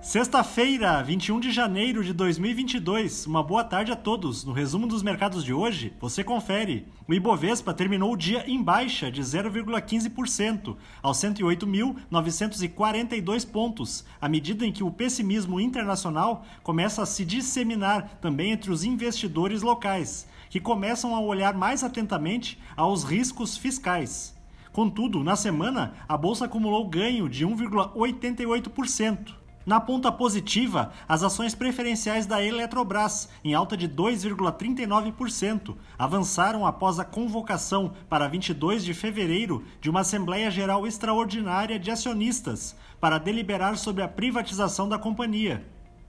Sexta-feira, 21 de janeiro de 2022. Uma boa tarde a todos. No resumo dos mercados de hoje, você confere. O Ibovespa terminou o dia em baixa de 0,15%, aos 108.942 pontos, à medida em que o pessimismo internacional começa a se disseminar também entre os investidores locais, que começam a olhar mais atentamente aos riscos fiscais. Contudo, na semana, a bolsa acumulou ganho de 1,88%. Na ponta positiva, as ações preferenciais da Eletrobras, em alta de 2,39%, avançaram após a convocação para 22 de fevereiro de uma Assembleia Geral Extraordinária de Acionistas para deliberar sobre a privatização da companhia.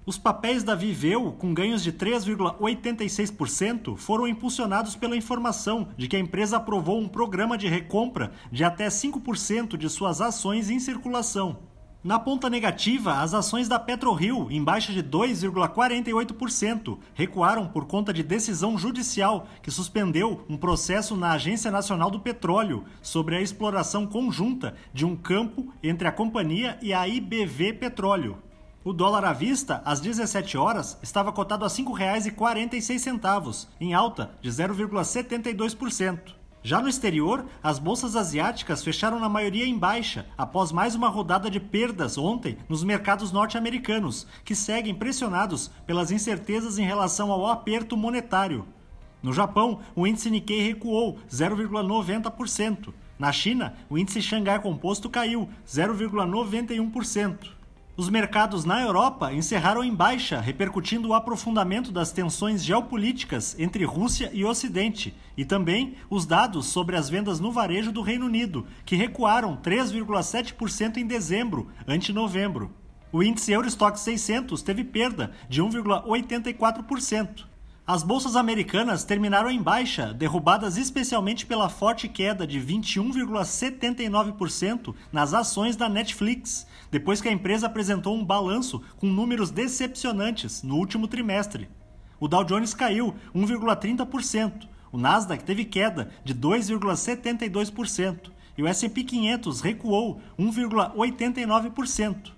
Os papéis da Viveu, com ganhos de 3,86%, foram impulsionados pela informação de que a empresa aprovou um programa de recompra de até 5% de suas ações em circulação. Na ponta negativa, as ações da PetroRio, em baixa de 2,48%, recuaram por conta de decisão judicial que suspendeu um processo na Agência Nacional do Petróleo sobre a exploração conjunta de um campo entre a companhia e a IBV Petróleo. O dólar à vista, às 17 horas, estava cotado a R$ 5,46, em alta de 0,72%. Já no exterior, as bolsas asiáticas fecharam na maioria em baixa, após mais uma rodada de perdas ontem nos mercados norte-americanos, que seguem pressionados pelas incertezas em relação ao aperto monetário. No Japão, o índice Nikkei recuou 0,90%. Na China, o índice Xangai Composto caiu 0,91%. Os mercados na Europa encerraram em baixa, repercutindo o aprofundamento das tensões geopolíticas entre Rússia e Ocidente, e também os dados sobre as vendas no varejo do Reino Unido, que recuaram 3,7% em dezembro, ante novembro. O índice Eurostock 600 teve perda de 1,84%. As bolsas americanas terminaram em baixa, derrubadas especialmente pela forte queda de 21,79% nas ações da Netflix, depois que a empresa apresentou um balanço com números decepcionantes no último trimestre. O Dow Jones caiu 1,30%, o Nasdaq teve queda de 2,72% e o S&P 500 recuou 1,89%.